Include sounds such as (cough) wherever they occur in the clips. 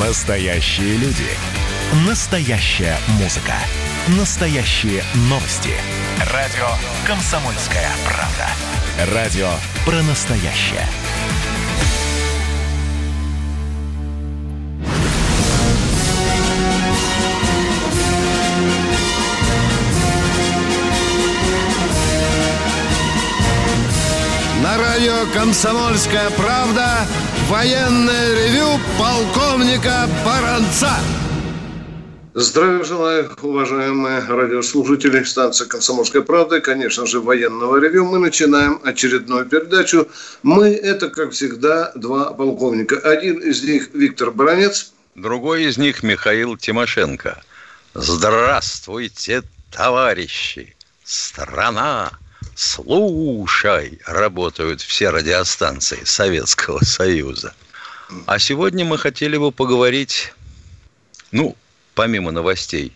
Настоящие люди. Настоящая музыка. Настоящие новости. Радио «Комсомольская правда». Радио про настоящее. На радио «Комсомольская правда» военное ревю полковника Баранца. Здравия желаю, уважаемые радиослушатели станции «Комсомольская правда» и, конечно же, военного ревю. Мы начинаем очередную передачу. Мы – это, как всегда, два полковника. Один из них – Виктор Баранец. Другой из них – Михаил Тимошенко. Здравствуйте, товарищи! Страна! Слушай! Работают все радиостанции Советского Союза. А сегодня мы хотели бы поговорить, ну, помимо новостей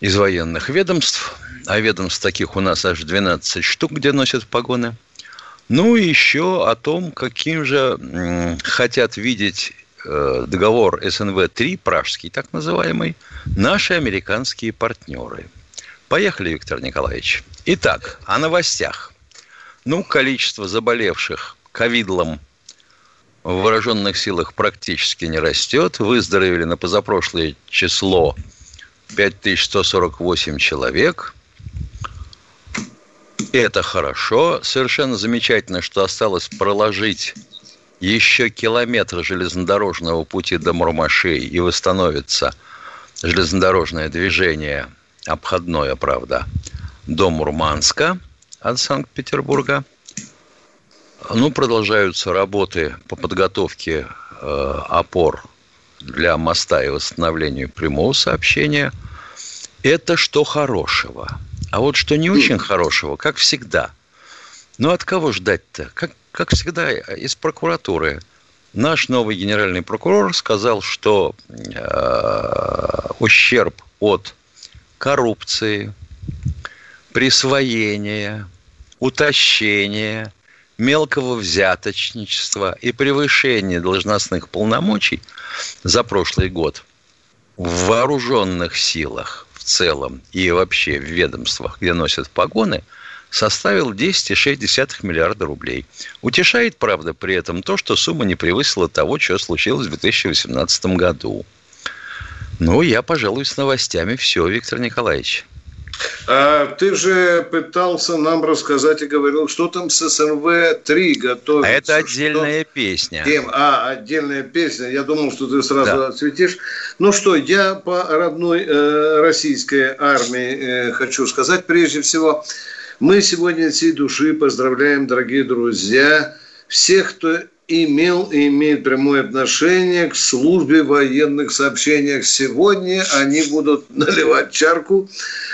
из военных ведомств, а ведомств таких у нас аж 12 штук, где носят погоны, ну еще о том, каким же хотят видеть э, договор СНВ-3, пражский так называемый, наши американские партнеры. Поехали, Виктор Николаевич. Итак, о новостях. Ну, количество заболевших ковидлом в вооруженных силах практически не растет. Выздоровели на позапрошлое число 5148 человек. Это хорошо. Совершенно замечательно, что осталось проложить еще километр железнодорожного пути до Мурмашей и восстановится железнодорожное движение, обходное, правда, до Мурманска от Санкт-Петербурга. Ну, продолжаются работы по подготовке э, опор для моста и восстановлению прямого сообщения. Это что хорошего. А вот что не очень (clears throat) хорошего, как всегда. Ну, от кого ждать-то? Как, как всегда, из прокуратуры. Наш новый генеральный прокурор сказал, что э, ущерб от коррупции, присвоения, утащения, мелкого взяточничества и превышения должностных полномочий за прошлый год в вооруженных силах в целом и вообще в ведомствах, где носят погоны, составил 10,6 миллиарда рублей. Утешает, правда, при этом то, что сумма не превысила того, что случилось в 2018 году. Ну, я, пожалуй, с новостями все, Виктор Николаевич. А ты же пытался нам рассказать и говорил, что там с СНВ-3 готовится. А это отдельная что... песня. Тем... А, отдельная песня. Я думал, что ты сразу да. отсветишь. Ну что, я по родной э, российской армии э, хочу сказать прежде всего. Мы сегодня от всей души поздравляем, дорогие друзья, всех, кто имел и имеет прямое отношение к службе военных сообщениях. Сегодня они будут (laughs) наливать чарку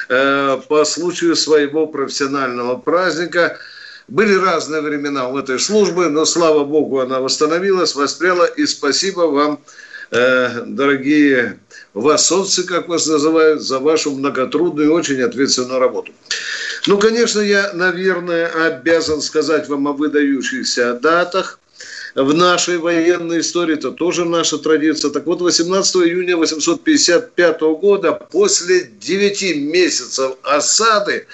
э, по случаю своего профессионального праздника. Были разные времена у этой службы, но, слава богу, она восстановилась, воспряла. И спасибо вам, э, дорогие васовцы, как вас называют, за вашу многотрудную и очень ответственную работу. Ну, конечно, я, наверное, обязан сказать вам о выдающихся датах – в нашей военной истории, это тоже наша традиция. Так вот, 18 июня 855 года, после 9 месяцев осады,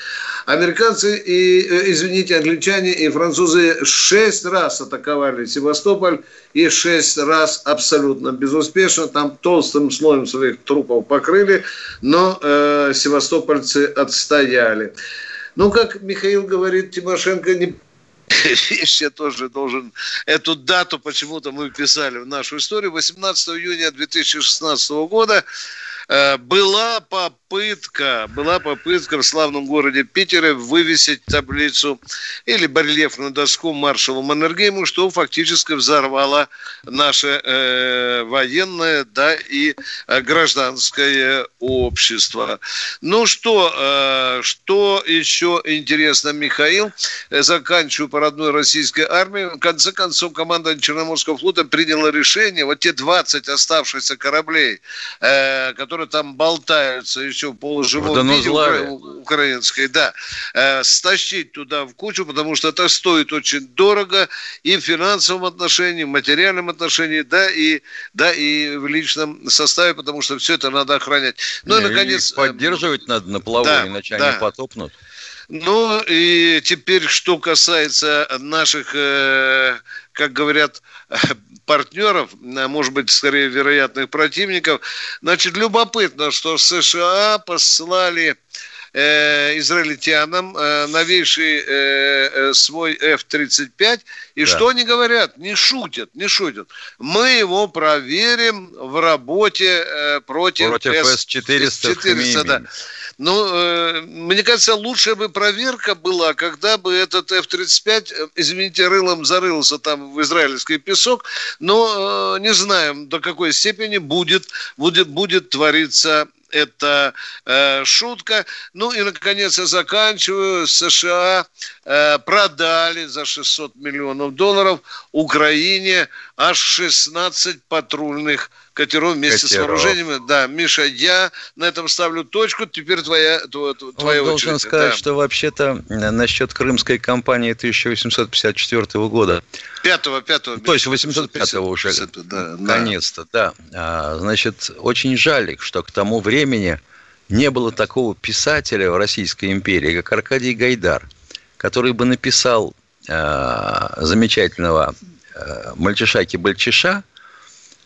американцы и, э, извините, англичане и французы шесть раз атаковали Севастополь и шесть раз абсолютно безуспешно. Там толстым слоем своих трупов покрыли, но э, севастопольцы отстояли. Ну, как Михаил говорит, Тимошенко не вещь я тоже должен... Эту дату почему-то мы писали в нашу историю. 18 июня 2016 года э, была попытка, была попытка в славном городе Питере вывесить таблицу или барельефную доску маршалу Маннергейму, что фактически взорвало наше э, военное, да, и э, гражданское общество. Ну что, э, что еще интересно, Михаил? Э, заканчиваю по родной российской армии. В конце концов, команда Черноморского флота приняла решение, вот те 20 оставшихся кораблей, э, которые там болтаются еще все полуживом виде украинской, да, э, стащить туда в кучу, потому что это стоит очень дорого и в финансовом отношении, в материальном отношении, да, и, да, и в личном составе, потому что все это надо охранять. Ну, и, наконец... И поддерживать надо на плаву, да, иначе да. они потопнут. Ну, и теперь, что касается наших, э, как говорят, (laughs) партнеров, а может быть, скорее вероятных противников. Значит, любопытно, что США послали э, израильтянам э, новейший э, э свой F-35. И да. что они говорят? Не шутят, не шутят. Мы его проверим в работе э, против, против S-400. S-400 да. Ну, э, мне кажется, лучшая бы проверка была, когда бы этот F-35, э, извините, рылом зарылся там в израильский песок, но э, не знаем, до какой степени будет, будет, будет твориться это э, шутка. Ну и, наконец, я заканчиваю. США э, продали за 600 миллионов долларов Украине аж 16 патрульных катеров вместе катеров. с вооружениями. Да, Миша, я на этом ставлю точку. Теперь твоя, твоя, твоя вот очередь. Должен сказать, да. что вообще-то э, насчет крымской кампании 1854 года. Пятого, пятого. То есть 805 уже. Да, Наконец-то, да. А, значит, очень жаль, что к тому времени не было такого писателя в Российской империи, как Аркадий Гайдар, который бы написал э, замечательного мальчишаки-бальчиша,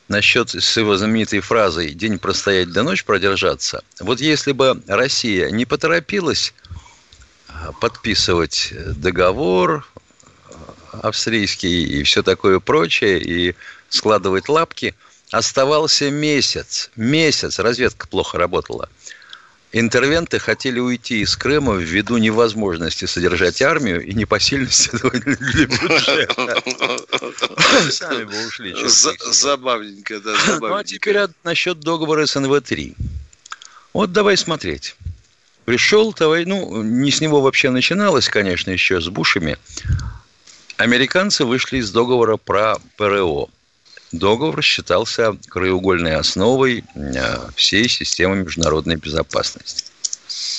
насчет с его знаменитой фразой «день простоять до ночь продержаться». Вот если бы Россия не поторопилась а, подписывать договор австрийский и все такое прочее, и складывать лапки, оставался месяц. Месяц. Разведка плохо работала. Интервенты хотели уйти из Крыма ввиду невозможности содержать армию и непосильности (laughs) для бюджета. (laughs) Сами бы ушли. Забавненько, да, забавненько. Ну, а теперь насчет договора СНВ-3. Вот давай смотреть. Пришел, давай, ну, не с него вообще начиналось, конечно, еще с Бушами. Американцы вышли из договора про ПРО. Договор считался краеугольной основой э, всей системы международной безопасности.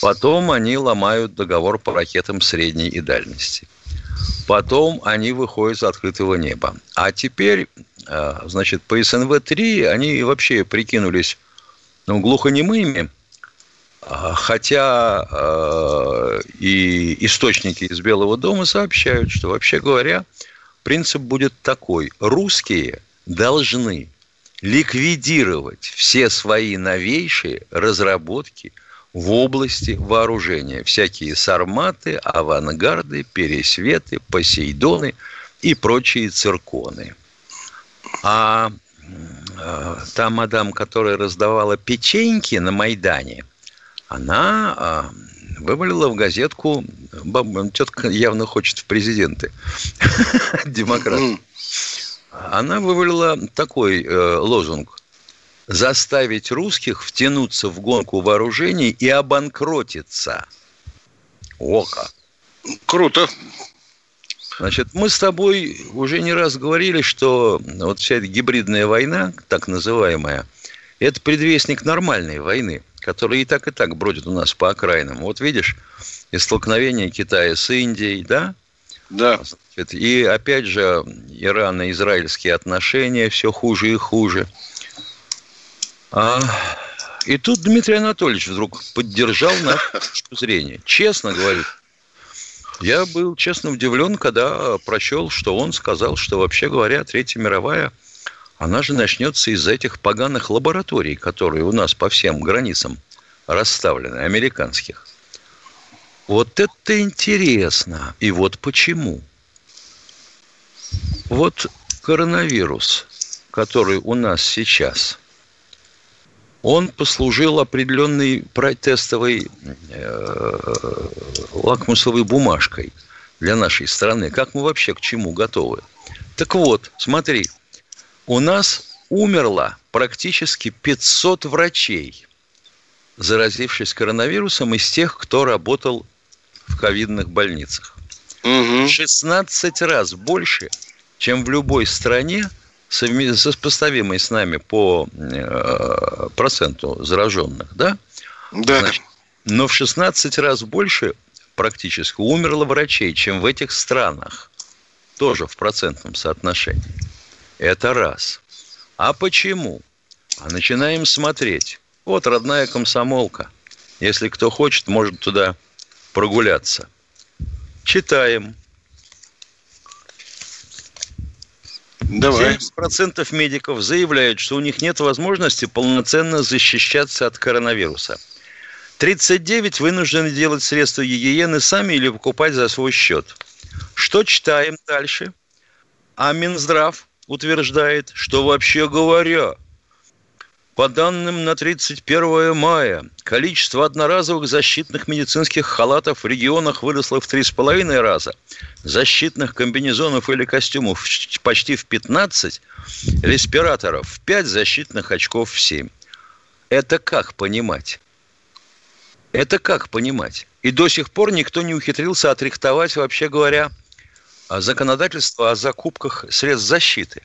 Потом они ломают договор по ракетам средней и дальности. Потом они выходят с открытого неба. А теперь, э, значит, по СНВ-3 они вообще прикинулись ну, глухонемыми, а, хотя и источники из Белого дома сообщают, что, вообще говоря, принцип будет такой. Русские – должны ликвидировать все свои новейшие разработки в области вооружения. Всякие сарматы, авангарды, пересветы, посейдоны и прочие цирконы. А э, та мадам, которая раздавала печеньки на Майдане, она э, вывалила в газетку, тетка явно хочет в президенты, (laughs) демократ, она вывалила такой э, лозунг. Заставить русских втянуться в гонку вооружений и обанкротиться. Ока. Круто. Значит, мы с тобой уже не раз говорили, что вот вся эта гибридная война, так называемая, это предвестник нормальной войны, которая и так, и так бродит у нас по окраинам. Вот видишь, и столкновение Китая с Индией, да? Да. И опять же, ирано-израильские отношения все хуже и хуже. А, и тут Дмитрий Анатольевич вдруг поддержал нашу точку зрения. Честно говорю, я был честно удивлен, когда прочел, что он сказал, что вообще говоря, Третья мировая, она же начнется из этих поганых лабораторий, которые у нас по всем границам расставлены, американских. Вот это интересно. И вот почему. Вот коронавирус, который у нас сейчас, он послужил определенной тестовой э, лакмусовой бумажкой для нашей страны. Как мы вообще к чему готовы? Так вот, смотри, у нас умерло практически 500 врачей, заразившись коронавирусом, из тех, кто работал в ковидных больницах. Угу. 16 раз больше, чем в любой стране, сопоставимой с нами по э, проценту зараженных, да? Да. Значит, но в 16 раз больше практически умерло врачей, чем в этих странах. Тоже в процентном соотношении. Это раз. А почему? А начинаем смотреть. Вот родная комсомолка. Если кто хочет, может туда прогуляться. Читаем. Давай. 70% медиков заявляют, что у них нет возможности полноценно защищаться от коронавируса. 39 вынуждены делать средства гигиены сами или покупать за свой счет. Что читаем дальше? А Минздрав утверждает, что вообще говоря, по данным на 31 мая, количество одноразовых защитных медицинских халатов в регионах выросло в 3,5 раза, защитных комбинезонов или костюмов почти в 15, респираторов в 5, защитных очков в 7. Это как понимать? Это как понимать? И до сих пор никто не ухитрился отрихтовать, вообще говоря, законодательство о закупках средств защиты,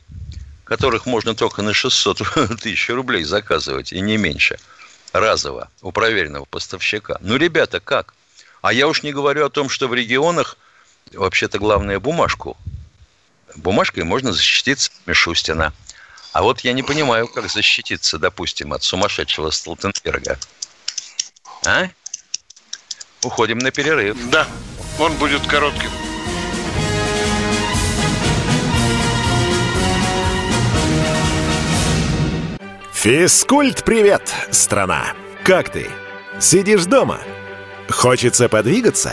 которых можно только на 600 (laughs) тысяч рублей заказывать, и не меньше, разово, у проверенного поставщика. Ну, ребята, как? А я уж не говорю о том, что в регионах вообще-то главное бумажку. Бумажкой можно защититься Мишустина. А вот я не понимаю, как защититься, допустим, от сумасшедшего Столтенберга. А? Уходим на перерыв. Да, он будет коротким. Физкульт-привет, страна! Как ты? Сидишь дома? Хочется подвигаться?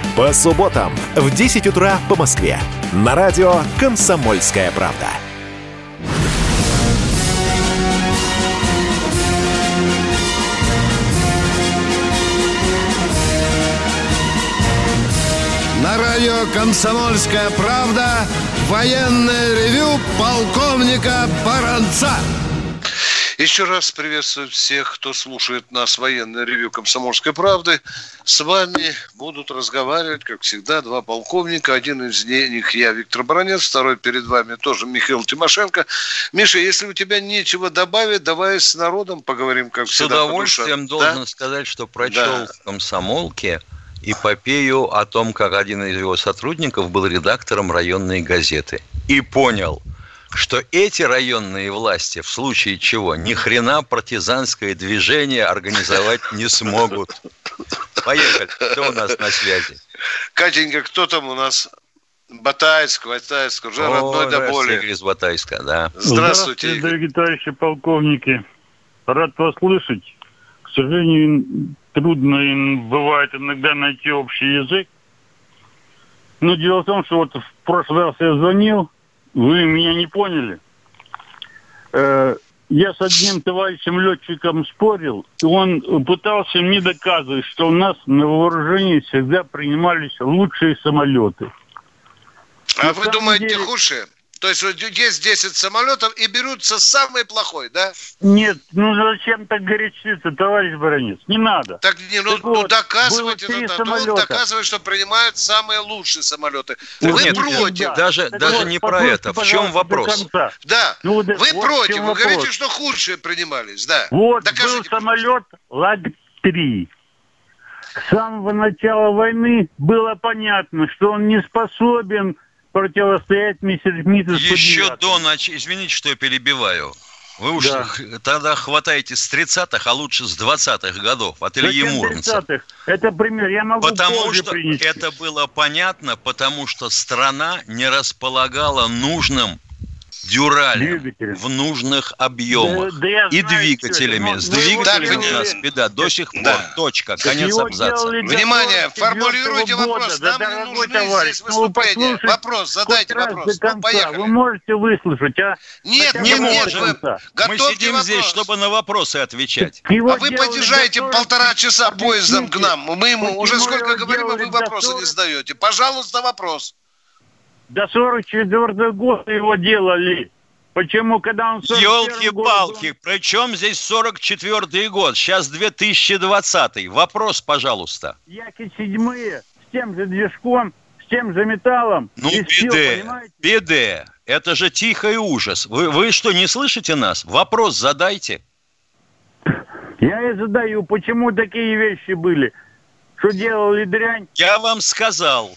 По субботам в 10 утра по Москве. На радио «Комсомольская правда». На радио «Комсомольская правда» военное ревю полковника Баранца. Еще раз приветствую всех, кто слушает нас военное ревю «Комсомольской правды». С вами будут разговаривать, как всегда, два полковника. Один из них я, Виктор Бронец, второй перед вами тоже Михаил Тимошенко. Миша, если у тебя нечего добавить, давай с народом поговорим, как с всегда. С удовольствием должен да? сказать, что прочел да. в «Комсомолке» эпопею о том, как один из его сотрудников был редактором районной газеты. И понял – что эти районные власти в случае чего ни хрена партизанское движение организовать не смогут. Поехали. Кто у нас на связи? Катенька, кто там у нас? Батайск, Батайск, уже О, родной до боли. из Батайска, да. Здравствуйте. Здравствуйте, дорогие товарищи полковники. Рад вас слышать. К сожалению, трудно бывает иногда найти общий язык. Но дело в том, что вот в прошлый раз я звонил, вы меня не поняли. Э, я с одним товарищем летчиком спорил, и он пытался мне доказывать, что у нас на вооружении всегда принимались лучшие самолеты. А вы думаете, деле... худшие? То есть вот есть 10 самолетов и берутся самый плохой, да? Нет, ну зачем так горячиться, товарищ Баранец? Не надо. Так, не, ну, так ну вот, доказывайте, ну, ну, он доказывает, что принимают самые лучшие самолеты. Ну, вы нет, против. Нет, даже так даже вот, не про это. В чем вопрос? Да, ну, вы вот против. Вы вопрос. говорите, что худшие принимались, да. Вот Докажите, был самолет Лаг-3. С самого начала войны было понятно, что он не способен противостоять миссис Еще до начала, извините, что я перебиваю. Вы уж да. тогда хватаете с 30-х, а лучше с 20-х годов от Ильи Муромца. Это пример, я могу Потому что принести. это было понятно, потому что страна не располагала нужным дюралем в нужных объемах да, да и двигателями. С двигателями у нас беда до сих пор. Да. Точка. Конец абзаца. Внимание, формулируйте вопрос. Нам да, не нужны товарищ, здесь ну, выступления. Вопрос, задайте вопрос. Ну, поехали. Вы можете выслушать, а? Нет, Хотя не можем. Мы сидим вопрос. здесь, чтобы на вопросы отвечать. Его а вы подъезжаете полтора часа поездом к нам. Мы ему уже сколько говорим, а вы вопросы не задаете. Пожалуйста, вопрос. До 44 года его делали. Почему, когда он... Елки-палки, при чем здесь 44 год? Сейчас 2020 Вопрос, пожалуйста. Яки седьмые, с тем же движком, с тем же металлом. Ну, беде, беде. Это же тихий ужас. Вы, вы что, не слышите нас? Вопрос задайте. Я и задаю, почему такие вещи были? Что делали дрянь? Я вам сказал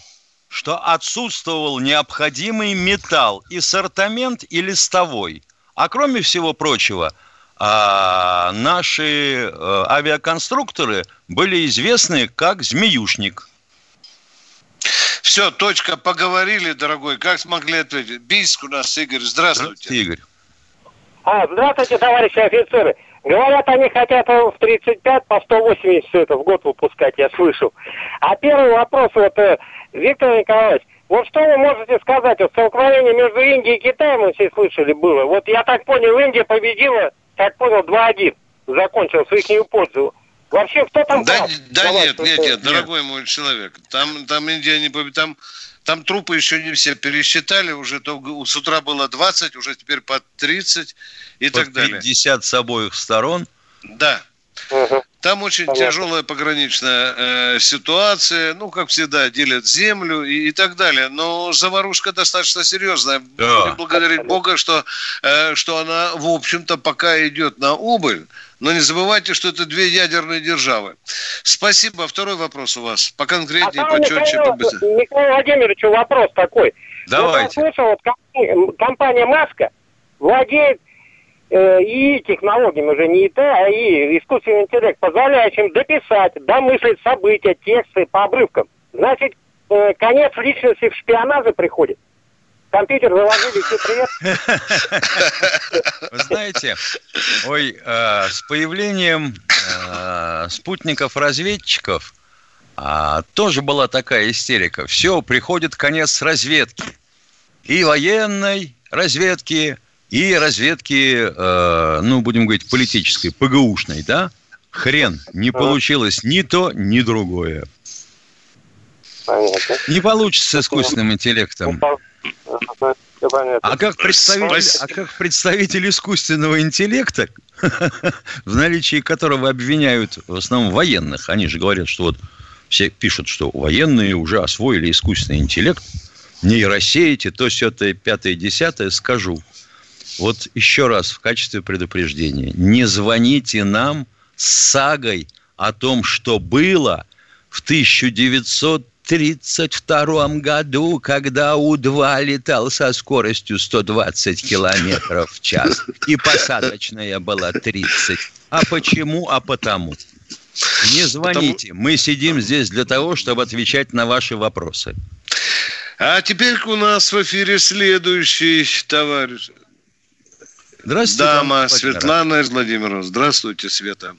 что отсутствовал необходимый металл и сортамент, и листовой. А кроме всего прочего, а, наши а, авиаконструкторы были известны как «Змеюшник». Все, точка, поговорили, дорогой. Как смогли ответить? Бийск у нас, Игорь. Здравствуйте. Здравствуйте, Игорь. А, здравствуйте, товарищи офицеры. Говорят, они хотят в 35 по 180 это в год выпускать, я слышу. А первый вопрос, вот, э, Виктор Николаевич, вот что вы можете сказать? Вот столкновение между Индией и Китаем, мы все слышали, было. Вот я так понял, Индия победила, как понял, 2-1. Закончил в их пользу. Вообще, кто там Да, да нет, нет, нет, дорогой мой человек. Там, там Индия не победила. Там, там трупы еще не все пересчитали. Уже то, с утра было 20, уже теперь под 30 и под так далее. 50 с обоих сторон. Да. Угу. Там очень Понятно. тяжелая пограничная э, ситуация. Ну, как всегда, делят землю и, и так далее. Но заварушка достаточно серьезная. Да. Будем благодарить Бога, что, э, что она, в общем-то, пока идет на убыль. Но не забывайте, что это две ядерные державы. Спасибо. Второй вопрос у вас. Поконкретнее, а почетче, побыстрее. Николай Владимирович, вопрос такой. Давайте. Я слышал, вот компания Маска владеет и технологиями уже не ИТ, а и искусственный интеллект, позволяющим дописать, домыслить события, тексты по обрывкам. Значит, э, конец личности в шпионаже приходит. Компьютер заложили, все привет. Вы знаете, ой, э, с появлением э, спутников-разведчиков э, тоже была такая истерика. Все, приходит конец разведки. И военной разведки, и разведки, э, ну, будем говорить, политической, ПГУшной, да, хрен, не получилось ни то, ни другое. Понятно. Не получится с искусственным интеллектом. А как представитель, а как представитель искусственного интеллекта, (laughs) в наличии которого обвиняют в основном военных, они же говорят, что вот все пишут, что военные уже освоили искусственный интеллект, нейросети, то все это пятое, десятое, скажу – вот еще раз в качестве предупреждения, не звоните нам с сагой о том, что было в 1932 году, когда У-2 летал со скоростью 120 километров в час, и посадочная была 30. А почему? А потому. Не звоните. Потому... Мы сидим здесь для того, чтобы отвечать на ваши вопросы. А теперь у нас в эфире следующий товарищ. Здравствуйте. Дама Светлана из Владимирова. Здравствуйте, Света.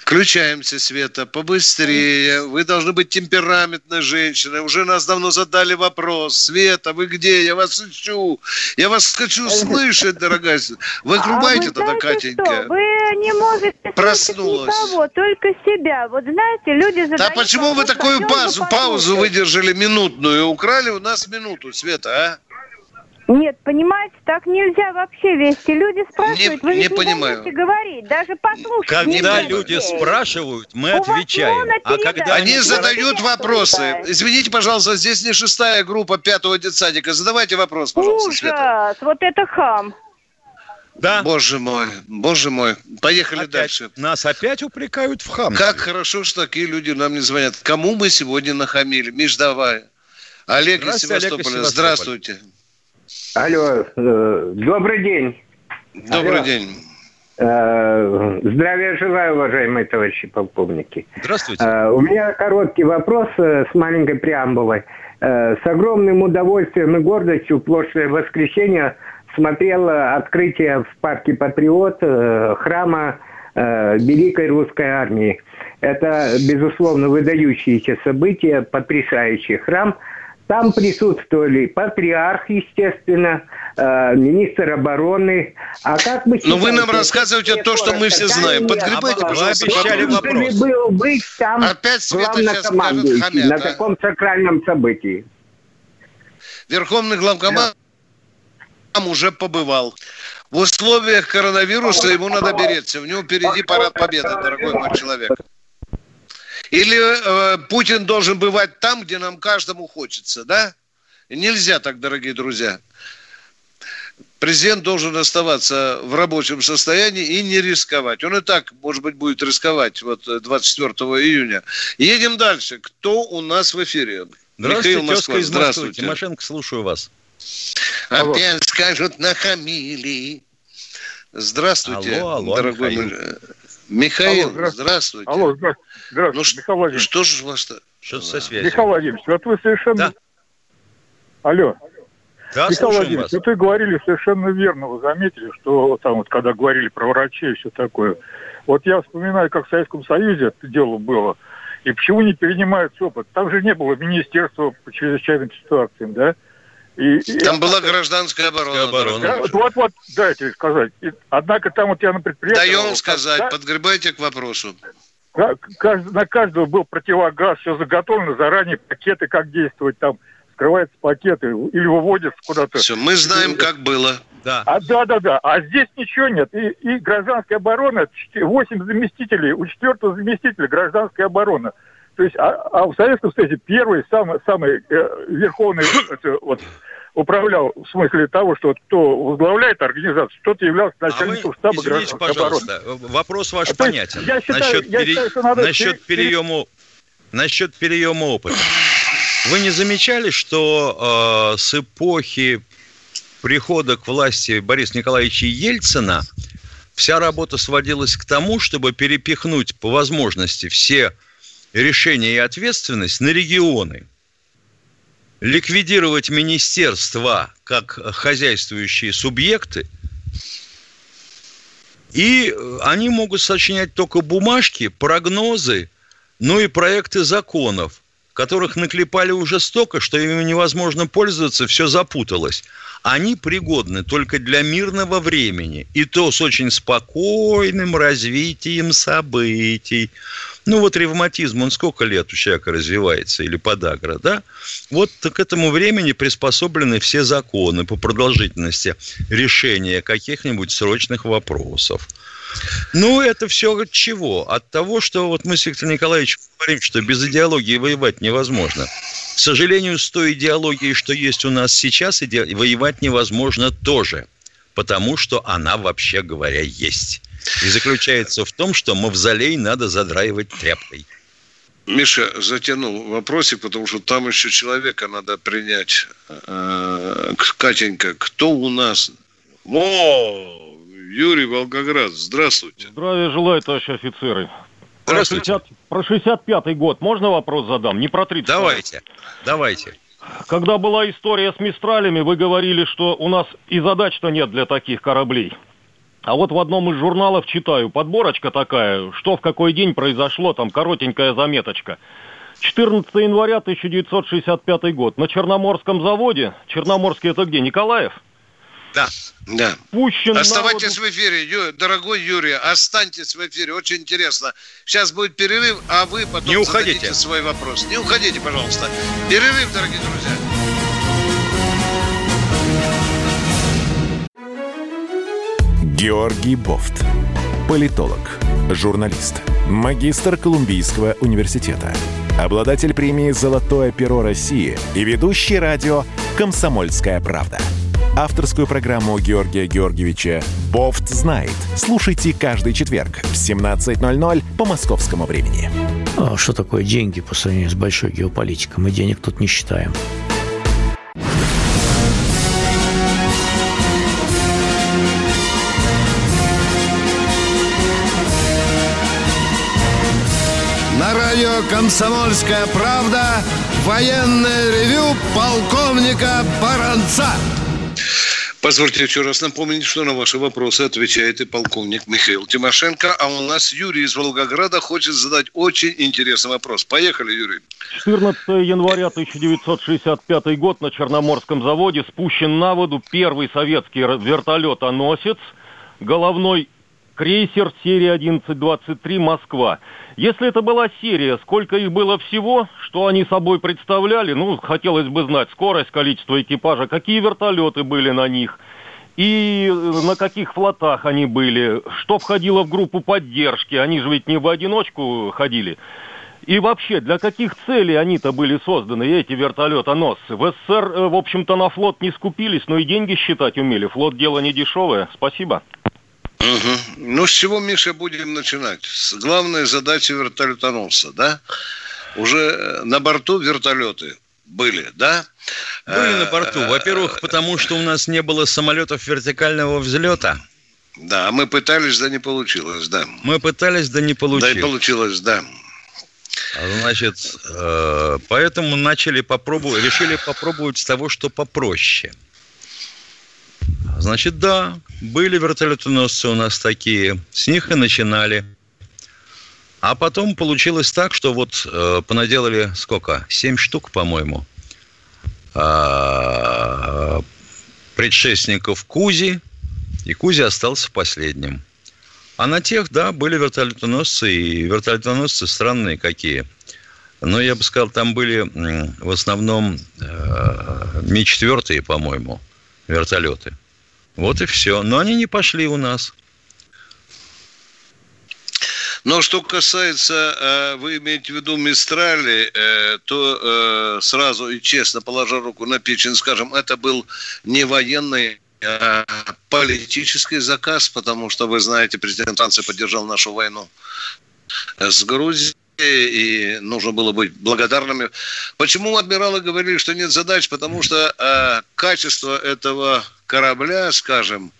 Включаемся, Света, побыстрее. Вы должны быть темпераментной женщиной. Уже нас давно задали вопрос. Света, вы где? Я вас ищу. Я вас хочу слышать, дорогая. Вы отрубайте а тогда, Катенька. Что? Вы не можете Проснулась. никого, только себя. Вот знаете, люди задают... Да почему вы такую паузу, паузу выдержали минутную? Украли у нас минуту, Света, а? Нет, понимаете, так нельзя вообще вести. Люди спрашивают, не, вы не, не понимаю. говорить, даже послушать. Когда люди спрашивают, мы У отвечаем. А когда они задают вопросы, извините, пожалуйста, здесь не шестая группа пятого детсадика. Задавайте вопрос, пожалуйста, Ужас, Света. вот это хам. Да. Боже мой, боже мой. Поехали опять, дальше. Нас опять упрекают в хам. Как хорошо, что такие люди нам не звонят. Кому мы сегодня нахамили? Миш, давай. Олег из Севастополя. Олег из Здравствуйте. Алло, э, добрый день. Добрый Алло. день. Э, здравия желаю, уважаемые товарищи полковники. Здравствуйте. Э, у меня короткий вопрос с маленькой преамбулой. С огромным удовольствием и гордостью в прошлое воскресенье смотрел открытие в парке Патриот храма Великой Русской Армии. Это, безусловно, выдающееся событие, потрясающий храм. Там присутствовали патриарх, естественно, э, министр обороны. А как вы Но вы нам рассказываете то, что мы все знаем. Подгребайте, пожалуйста, обещали вопрос. был быть там Опять Света сейчас скажет на таком сакральном событии. Верховный главкоманд уже побывал. В условиях коронавируса ему надо береться. У него впереди парад победы, дорогой мой человек. Или э, Путин должен бывать там, где нам каждому хочется, да? Нельзя так, дорогие друзья. Президент должен оставаться в рабочем состоянии и не рисковать. Он и так, может быть, будет рисковать вот 24 июня. Едем дальше. Кто у нас в эфире? Здравствуйте, Михаил Москва. из Здравствуйте. Тимошенко, слушаю вас. Алло. Опять скажут, нахамили. Здравствуйте, алло, алло, дорогой Михаил. Михаил, алло, здравствуйте. здравствуйте. Алло, здравствуйте, ну, Михаил Владимирович. Что же у вас-то? Что со связью? Михаил Владимирович, вот вы совершенно... Да. Алло. Да, Михаил Владимирович, вас. вот вы говорили совершенно верно, вы заметили, что там вот когда говорили про врачей и все такое. Вот я вспоминаю, как в Советском Союзе это дело было. И почему не перенимается опыт? Там же не было министерства по чрезвычайным ситуациям, да? И, там и, была гражданская оборона. оборона. Да, вот, вот, дайте сказать. И, однако там вот я на предприятии... Даем сказать, да, подгребайте к вопросу. На каждого был противогаз, все заготовлено заранее, пакеты, как действовать там, скрываются пакеты или выводятся куда-то. Все, мы знаем, как было. Да. А, да, да, да. А здесь ничего нет. И, и гражданская оборона, 8 заместителей, у четвертого заместителя гражданская оборона. То есть, а, а в Советском Союзе первый, самый, самый э, верховный это, вот, управлял в смысле того, что кто возглавляет организацию, тот являлся начальником а штаба извините, гражданской пожалуйста, обороны. вопрос ваш а, понятен. Я считаю, насчет, я пере... считаю, что надо насчет, пере... переема... насчет переема опыта. Вы не замечали, что э, с эпохи прихода к власти Бориса Николаевича Ельцина вся работа сводилась к тому, чтобы перепихнуть по возможности все решения и ответственность на регионы – ликвидировать министерства как хозяйствующие субъекты, и они могут сочинять только бумажки, прогнозы, ну и проекты законов, которых наклепали уже столько, что ими невозможно пользоваться, все запуталось. Они пригодны только для мирного времени, и то с очень спокойным развитием событий. Ну вот ревматизм, он сколько лет у человека развивается, или подагра, да? Вот к этому времени приспособлены все законы по продолжительности решения каких-нибудь срочных вопросов. Ну, это все от чего? От того, что вот мы с Виктором Николаевичем говорим, что без идеологии воевать невозможно. К сожалению, с той идеологией, что есть у нас сейчас, иде... воевать невозможно тоже. Потому что она, вообще говоря, есть и заключается в том, что мавзолей надо задраивать тряпкой. Миша затянул вопросик, потому что там еще человека надо принять. Э, Катенька, кто у нас? О, Юрий Волгоград, здравствуйте. Здравия желаю, товарищи офицеры. Здравствуйте. Про, 60, про 65-й год можно вопрос задам? Не про 30 Давайте, давайте. Когда была история с Мистралями, вы говорили, что у нас и задач-то нет для таких кораблей. А вот в одном из журналов читаю, подборочка такая, что в какой день произошло, там коротенькая заметочка. 14 января 1965 год. На Черноморском заводе, Черноморский это где, Николаев? Да, да. Пущен Оставайтесь народу... в эфире, дорогой Юрий, останьтесь в эфире, очень интересно. Сейчас будет перерыв, а вы потом Не уходите. свой вопрос. Не уходите, пожалуйста. Перерыв, дорогие друзья. Георгий Бофт. Политолог, журналист, магистр Колумбийского университета, обладатель премии «Золотое перо России» и ведущий радио «Комсомольская правда». Авторскую программу Георгия Георгиевича «Бофт знает». Слушайте каждый четверг в 17.00 по московскому времени. А что такое деньги по сравнению с большой геополитикой? Мы денег тут не считаем. радио «Комсомольская правда» военное ревю полковника Баранца. Позвольте еще раз напомнить, что на ваши вопросы отвечает и полковник Михаил Тимошенко. А у нас Юрий из Волгограда хочет задать очень интересный вопрос. Поехали, Юрий. 14 января 1965 год на Черноморском заводе спущен на воду первый советский вертолет-оносец, головной крейсер серии 1123 «Москва». Если это была серия, сколько их было всего, что они собой представляли, ну, хотелось бы знать скорость, количество экипажа, какие вертолеты были на них, и на каких флотах они были, что входило в группу поддержки, они же ведь не в одиночку ходили. И вообще, для каких целей они-то были созданы, эти вертолетоносцы? В СССР, э, в общем-то, на флот не скупились, но и деньги считать умели. Флот дело не дешевое. Спасибо. Угу. Ну, с чего, Миша, будем начинать? С главной задачи вертолетоносца, да? Уже э, на борту вертолеты были, да? Были на борту. Э, Во-первых, потому что у нас не было самолетов вертикального взлета. Да, мы пытались, да не получилось, да. Мы пытались, да не получилось. Да и получилось, да. Значит, э, поэтому начали попробовать, решили попробовать с того, что попроще – Значит, да, были вертолетоносцы у нас такие, с них и начинали. А потом получилось так, что вот э, понаделали сколько? Семь штук, по-моему. А, предшественников Кузи, и Кузи остался последним. А на тех, да, были вертолетоносцы, и вертолетоносцы странные какие. Но я бы сказал, там были в основном э, Ми-4, по-моему, вертолеты. Вот и все. Но они не пошли у нас. Но что касается, э, вы имеете в виду Мистрали, э, то э, сразу и честно, положа руку на печень, скажем, это был не военный а политический заказ, потому что, вы знаете, президент Франции поддержал нашу войну с Грузией и нужно было быть благодарными. Почему адмиралы говорили, что нет задач? Потому что э, качество этого корабля, скажем,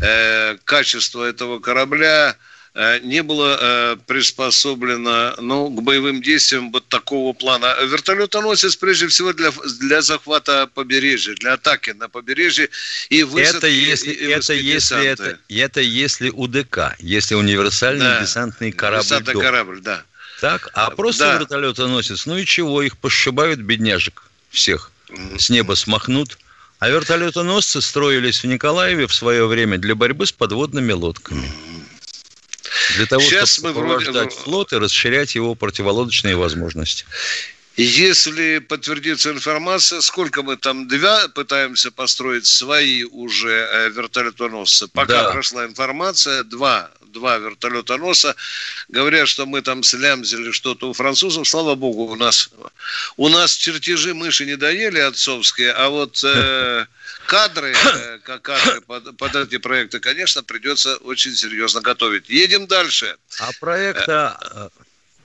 э, качество этого корабля э, не было э, приспособлено ну, к боевым действиям вот такого плана. Вертолетоносец прежде всего для, для захвата побережья, для атаки на побережье и высадки. Это если, и, и это, если это, это если УДК, если универсальный да, десантный корабль. Десантный корабль, да. Так, а просто да. вертолетоносец, ну и чего, их пошибают бедняжек всех, с неба смахнут. А вертолетоносцы строились в Николаеве в свое время для борьбы с подводными лодками. Для того, Сейчас чтобы сопровождать вроде... флот и расширять его противолодочные возможности. Если подтвердится информация, сколько мы там, два пытаемся построить свои уже э, вертолетоносцы. Пока да. прошла информация, два два вертолетоноса. Говорят, что мы там слямзили что-то у французов. Слава богу, у нас, у нас чертежи мыши не доели отцовские, а вот э, (laughs) кадры, э, кадры под, под эти проекты, конечно, придется очень серьезно готовить. Едем дальше. А проекта...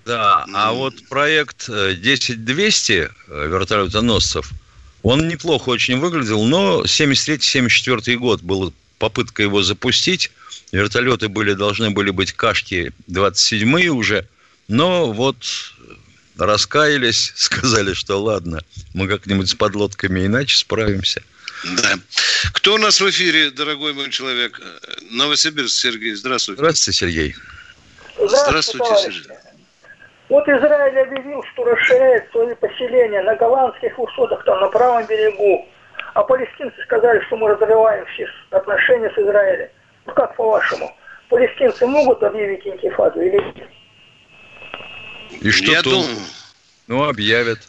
Э, да, а вот проект 10200 э, э, вертолетоносцев, он неплохо очень выглядел, но 73-74 год был попытка его запустить. Вертолеты были, должны были быть кашки 27-е уже. Но вот раскаялись, (laughs) сказали, что ладно, мы как-нибудь с подлодками иначе справимся. Да. Кто у нас в эфире, дорогой мой человек? Новосибирск Сергей. Здравствуйте. Здравствуйте, Сергей. Здравствуйте, Здравствуйте Сергей. Вот Израиль объявил, что расширяет свои поселения на голландских высотах, там на правом берегу. А палестинцы сказали, что мы разрываем все отношения с Израилем. Ну как по-вашему? Палестинцы могут объявить интифаду или нет? И что Я думаю... Ну, объявят.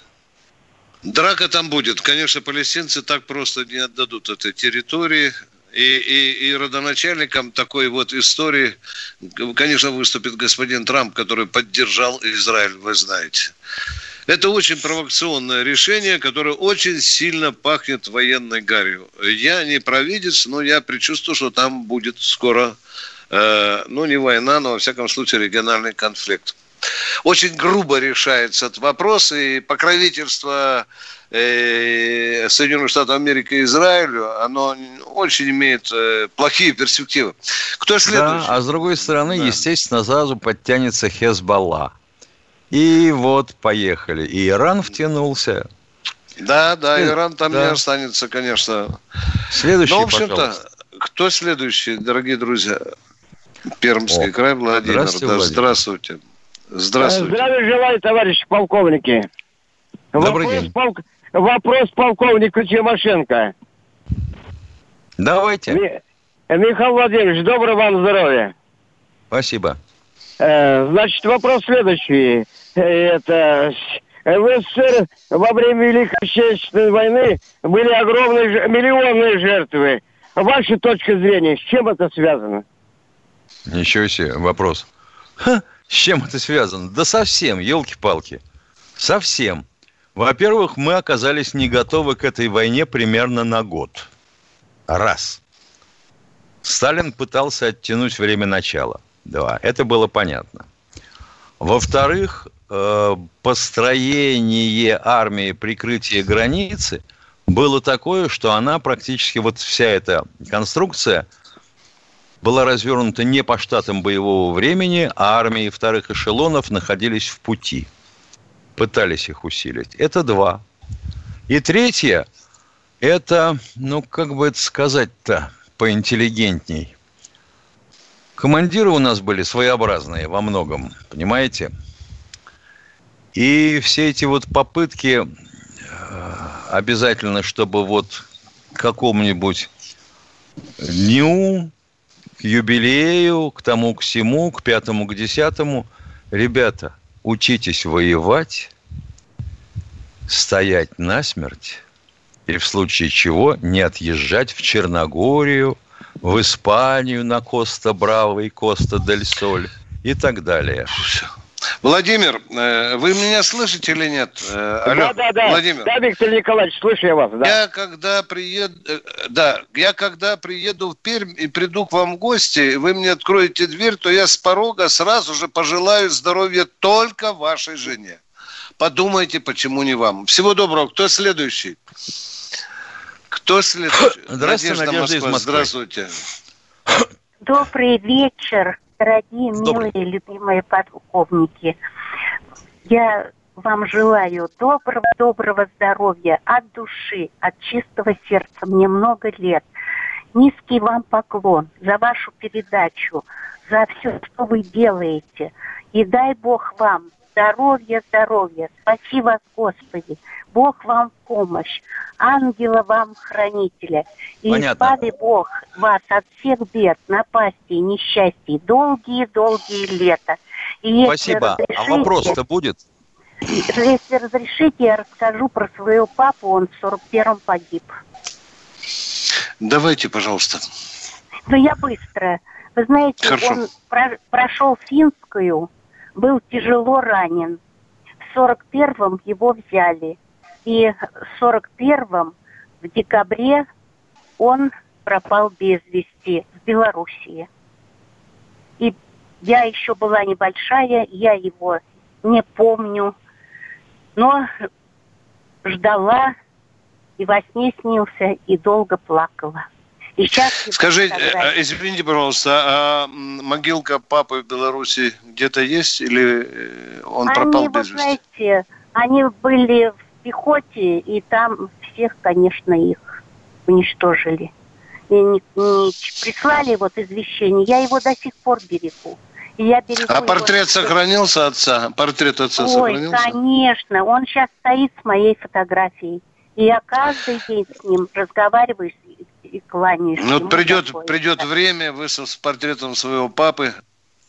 Драка там будет. Конечно, палестинцы так просто не отдадут этой территории. И, и, и родоначальником такой вот истории, конечно, выступит господин Трамп, который поддержал Израиль, вы знаете. Это очень провокационное решение, которое очень сильно пахнет военной гарью. Я не провидец, но я предчувствую, что там будет скоро, э, ну, не война, но, во всяком случае, региональный конфликт. Очень грубо решается этот вопрос, и покровительство Соединенных Штатов Америки и Израилю, оно очень имеет э, плохие перспективы. Кто следующий? Да, а с другой стороны, да. естественно, сразу подтянется Хезбалла. И вот поехали. И Иран втянулся. Да, да, Иран там да. не останется, конечно. Следующий, Ну, в общем-то, кто следующий, дорогие друзья? Пермский О, край, Владимир. Здравствуйте, да, Владимир. здравствуйте. Здравствуйте. Здравия желаю, товарищи полковники. Добрый вопрос, день. Полк... Вопрос полковнику Тимошенко. Давайте. Ми... Михаил Владимирович, доброго вам здоровья. Спасибо. Э, значит, вопрос следующий. Э, это в СССР во время Великой Отечественной войны были огромные, миллионные жертвы. Ваша точка зрения, с чем это связано? Ничего себе, вопрос. Ха, с чем это связано? Да совсем, елки-палки. Совсем. Во-первых, мы оказались не готовы к этой войне примерно на год. Раз. Сталин пытался оттянуть время начала. Два. Это было понятно. Во-вторых, э, построение армии, прикрытие границы было такое, что она практически, вот вся эта конструкция была развернута не по штатам боевого времени, а армии вторых эшелонов находились в пути. Пытались их усилить. Это два. И третье, это, ну, как бы это сказать-то поинтеллигентней. Командиры у нас были своеобразные во многом, понимаете? И все эти вот попытки э, обязательно, чтобы вот к какому-нибудь дню, к юбилею, к тому, к всему, к пятому, к десятому, ребята, учитесь воевать, стоять насмерть, и в случае чего не отъезжать в Черногорию, в Испанию на Коста-Браво и Коста-дель-Соль и так далее. Владимир, э, вы меня слышите или нет? Э, алло, да, да, да. Владимир. Да, Виктор Николаевич, слышу я вас. Да. Я когда приеду, э, да, я когда приеду в Пермь и приду к вам в гости, вы мне откроете дверь, то я с порога сразу же пожелаю здоровья только вашей жене. Подумайте, почему не вам. Всего доброго. Кто следующий? Кто следующий? Здравствуйте, Надежда, Надежда Москва. Здравствуйте. Добрый вечер, дорогие, Добрый. милые, любимые полковники. Я вам желаю доброго-доброго здоровья от души, от чистого сердца. Мне много лет. Низкий вам поклон за вашу передачу, за все, что вы делаете. И дай Бог вам здоровья, здоровья. Спаси вас, Господи. Бог вам в помощь. Ангела вам хранителя. И Понятно. избави Бог вас от всех бед, напастей, несчастий. Долгие-долгие лета. И Спасибо. А вопрос-то будет? Если разрешите, я расскажу про своего папу. Он в 41-м погиб. Давайте, пожалуйста. Ну, я быстро. Вы знаете, Хорошо. он про прошел финскую, был тяжело ранен. В 41-м его взяли. И в 41-м, в декабре, он пропал без вести в Белоруссии. И я еще была небольшая, я его не помню, но ждала, и во сне снился, и долго плакала. И сейчас Скажите, э, извините, пожалуйста, а могилка папы в Беларуси где-то есть или э, он они, пропал без вести? знаете, они были в пехоте, и там всех, конечно, их уничтожили. И не, не прислали вот извещение, я его до сих пор берегу. И я берегу а портрет его... сохранился отца? Портрет отца Ой, сохранился? конечно, он сейчас стоит с моей фотографией. И я каждый день с ним разговариваю и кланяюсь. Ну, придет, придет время, вы с портретом своего папы,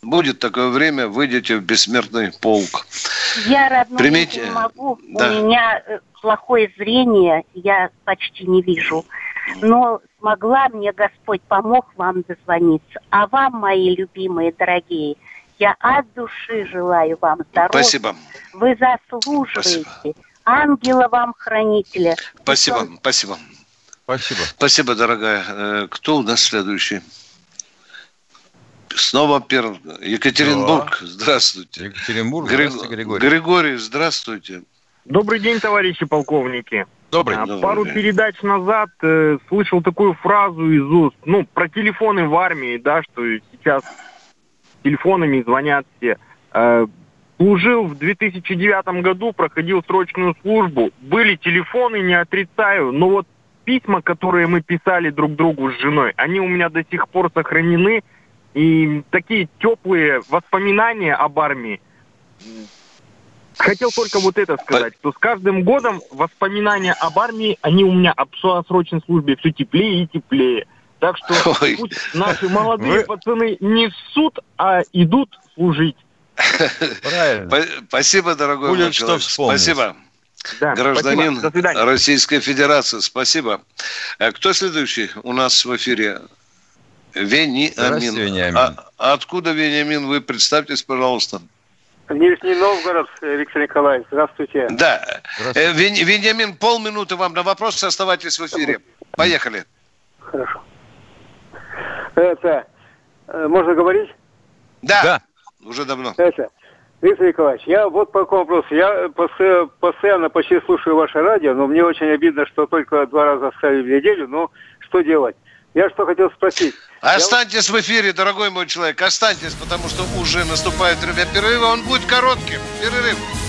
будет такое время, выйдете в бессмертный полк. Я родной Примите... не могу, да. у меня э, плохое зрение, я почти не вижу. Но смогла мне Господь помог вам дозвониться. А вам, мои любимые, дорогие, я от души желаю вам здоровья. Спасибо. Вы заслуживаете. Спасибо. Ангела вам хранителя. Спасибо, спасибо. Спасибо. Спасибо, дорогая. Э, кто у нас следующий? Снова первый. Екатеринбург. Да. Здравствуйте. Екатеринбург. Григ... Здравствуйте, Григорий. Григорий, здравствуйте. Добрый день, товарищи полковники. Добрый. А, Добрый пару день. передач назад э, слышал такую фразу из уст, ну, про телефоны в армии, да, что сейчас телефонами звонят все. Э, Служил в 2009 году, проходил срочную службу. Были телефоны, не отрицаю, но вот письма, которые мы писали друг другу с женой, они у меня до сих пор сохранены. И такие теплые воспоминания об армии. Хотел только вот это сказать, что с каждым годом воспоминания об армии, они у меня об срочной службе все теплее и теплее. Так что (laughs) Ой. пусть наши молодые Вы- пацаны не в суд, а идут служить. (laughs) Правильно. Па- Спасибо, дорогой Будет мой что вспомнить. Спасибо. Да, Гражданин спасибо. Российской Федерации, спасибо. Э, Кто следующий у нас в эфире? Вениамин. Здравствуйте, Вениамин. А- откуда, Вениамин, вы представьтесь, пожалуйста. Нижний Новгород, Виктор Николаевич, здравствуйте. Да. Э, Вен- Вениамин, полминуты вам на вопрос, оставайтесь в эфире. Поехали. Хорошо. Это, э, можно говорить? Да. Уже давно. Это, Виктор Николаевич, я вот по какому вопросу. Я постоянно, почти слушаю ваше радио, но мне очень обидно, что только два раза ставили в неделю. Но что делать? Я что хотел спросить. Останьтесь в эфире, дорогой мой человек, останьтесь, потому что уже наступает время перерыва, он будет коротким. Перерыв.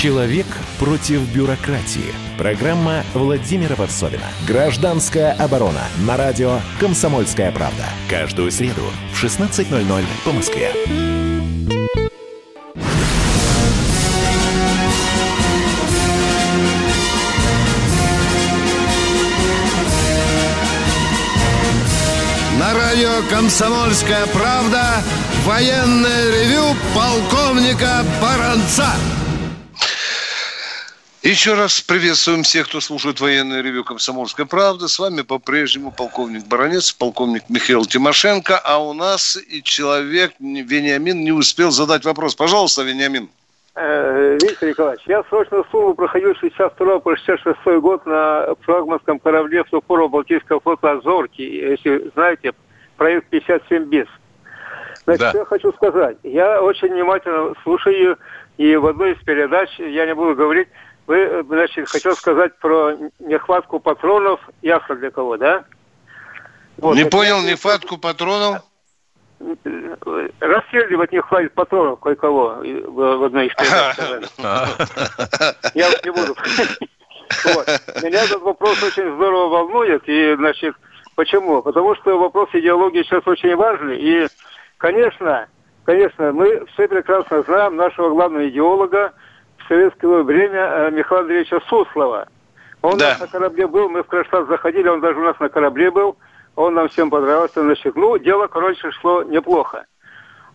Человек против бюрократии. Программа Владимира Варсовина. Гражданская оборона. На радио «Комсомольская правда». Каждую среду в 16.00 по Москве. Радио «Комсомольская правда» военное ревю полковника Баранца. Еще раз приветствуем всех, кто слушает военное ревю «Комсомольская правда». С вами по-прежнему полковник Баранец, полковник Михаил Тимошенко. А у нас и человек, Вениамин, не успел задать вопрос. Пожалуйста, Вениамин. Э, Виктор Николаевич, я срочную службу проходил 62 по 66 год на флагманском корабле Сухого Балтийского флота «Азорки». Если знаете, проект 57 без. Значит, Да. я хочу сказать. Я очень внимательно слушаю, и в одной из передач, я не буду говорить, вы, значит, хотел сказать про нехватку патронов, ясно для кого, да? Вот, не понял нехватку патронов? Расстреливать не хватит патронов кое-кого в одной из передач. (laughs) Я не буду. (laughs) Меня этот вопрос очень здорово волнует. И, значит, почему? Потому что вопрос идеологии сейчас очень важный. И, конечно, конечно, мы все прекрасно знаем нашего главного идеолога в советское время э, Михаила Андреевича Суслова. Он у нас на корабле был, мы в Кронштадт заходили, он даже у нас на корабле был. Он нам всем понравился. Значит, ну, дело, короче, шло неплохо.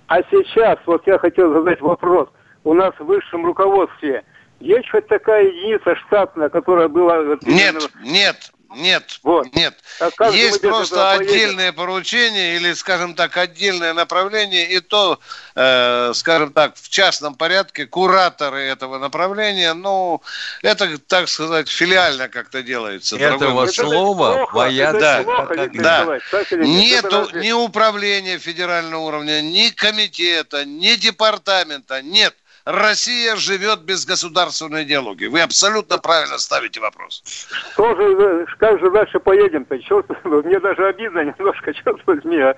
А сейчас, вот я хотел задать вопрос. У нас в высшем руководстве есть хоть такая единица штатная, которая была... вот Нет, именно- нет, нет, Вот. нет. А как Есть просто отдельное поручение или, скажем так, отдельное направление, и то, э, скажем так, в частном порядке кураторы этого направления, ну, это, так сказать, филиально как-то делается. Этого дорогой мой слова боятся да, плохо, да. Это Нету ни управления федерального уровня, ни комитета, ни департамента, нет. Россия живет без государственной идеологии. Вы абсолютно правильно ставите вопрос. Тоже, э, как же дальше поедем-то? Черт, мне даже обидно немножко, (laughs) черт возьми. а.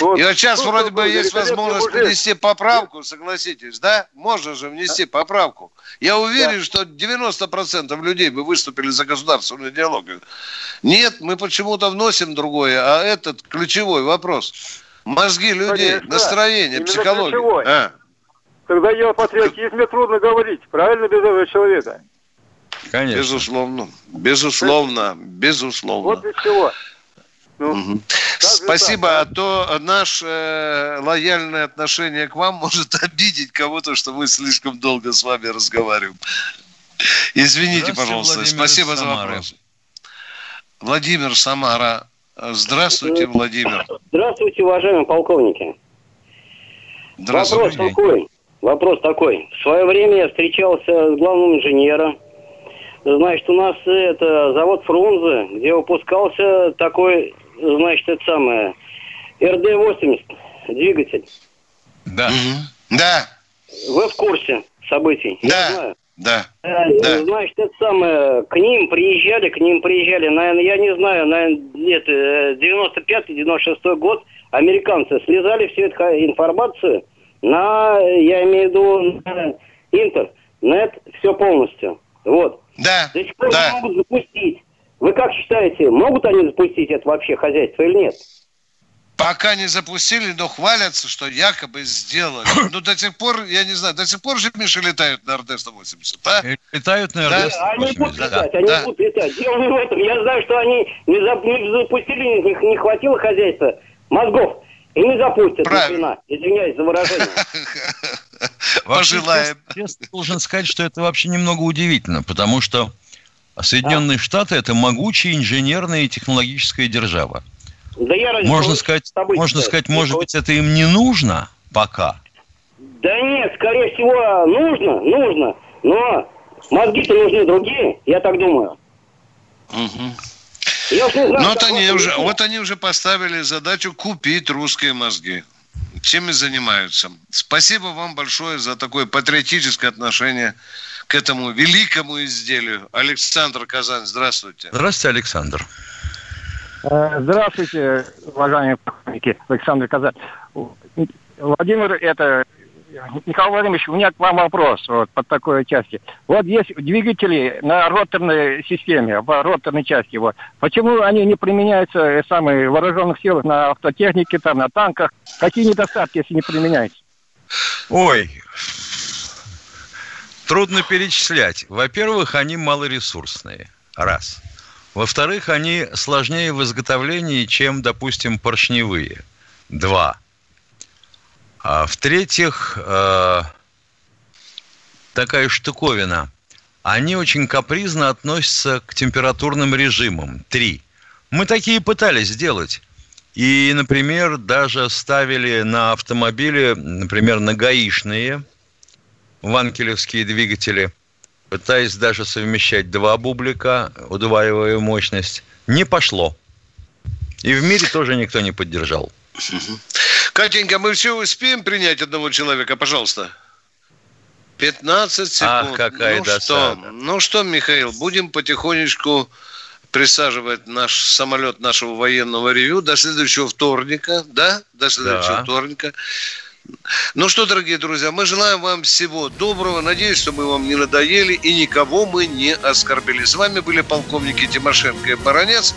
Вот. И вот сейчас Ну, вроде бы есть возможность мужик. внести поправку, согласитесь, да? Можно же внести поправку. Я уверен, что 90% людей бы выступили за государственную идеологию. Нет, мы почему-то вносим другое, а этот ключевой вопрос. Мозги людей, Конечно. настроение, Именно психология. ключевой. А, Когда я о патриотизме трудно говорить, правильно, без этого человека? Конечно. Безусловно, безусловно, безусловно. Вот из чего. Мгм. Спасибо, а то наше э, лояльное отношение к вам (laughs) может обидеть кого-то, что мы слишком долго с вами разговариваем. Извините, пожалуйста. Владимир Спасибо из за вопрос. Владимир Самара. Здравствуйте, Владимир. Здравствуйте, уважаемые полковники. Вопрос Здравствуйте. такой. Вопрос такой. В свое время я встречался с главным инженером. Значит, у нас э, это завод Фрунзе, где выпускался такой, значит, это самое, РД-80 двигатель. Да. Да. Вы в курсе событий? Да. Я знаю. Да. Э, Значит, это самое, к ним приезжали, к ним приезжали, наверное, я не знаю, наверное, э, 95-96 год, американцы слезали всю эту информацию на, я имею в виду, на интер, нет, все полностью. Вот. Да. До сих пор не могут запустить. Вы как считаете, могут они запустить это вообще хозяйство или нет? Пока не запустили, но хвалятся, что якобы сделали. (coughs) Ну, до сих пор, я не знаю, до сих пор же, Миша, летают на РД-180, а? Летают на Да. Они будут Да. летать, они Да. будут летать. Дело не в этом. Я знаю, что они не запустили, не, не хватило хозяйства мозгов. И не запустят ни хрена. Извиняюсь за выражение. (laughs) Пожелаем. честно- честно должен сказать, что это вообще немного удивительно, потому что Соединенные Штаты – это могучая инженерная и технологическая держава. Да я Можно сказать, можно сказать, может быть, это им не нужно пока. Да нет, скорее всего, нужно, нужно. Но мозги-то нужны другие, я так думаю. Я знаю, Ну, вот они, уже, вот они уже поставили задачу купить русские мозги. Чем и занимаются. Спасибо вам большое за такое патриотическое отношение к этому великому изделию. Александр Казань, здравствуйте. Здравствуйте, Александр. Э, Здравствуйте, уважаемые полковники, Александр Казань. Владимир, это Михаил Владимирович, у меня к вам вопрос вот, по такой части. Вот есть двигатели на роторной системе, в роторной части. Вот. Почему они не применяются э, самые в вооруженных силах на автотехнике, там, на танках? Какие недостатки, если не применяются? Ой, трудно перечислять. Во-первых, они малоресурсные. Раз. Во-вторых, они сложнее в изготовлении, чем, допустим, поршневые. Два. А в-третьих, э, такая штуковина. Они очень капризно относятся к температурным режимам. Три. Мы такие пытались сделать. И, например, даже ставили на автомобили, например, на гаишные ванкелевские двигатели, пытаясь даже совмещать два бублика, удваивая мощность. Не пошло. И в мире тоже никто не поддержал. Катенька, мы все успеем принять одного человека, пожалуйста. 15 секунд. Ах, какая ну досада. что, ну что, Михаил, будем потихонечку присаживать наш самолет нашего военного ревю до следующего вторника, да? До следующего Да. вторника. Ну что, дорогие друзья, мы желаем вам всего доброго. Надеюсь, что мы вам не надоели и никого мы не оскорбили. С вами были полковники Тимошенко и Баранец.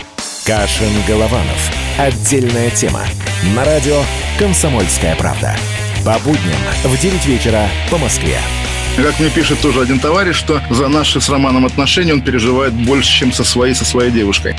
Кашин-Голованов. Отдельная тема. На радио «Комсомольская правда». По будням в 9 вечера по Москве. Как мне пишет тоже один товарищ, что за наши с Романом отношения он переживает больше, чем со своей, со своей девушкой.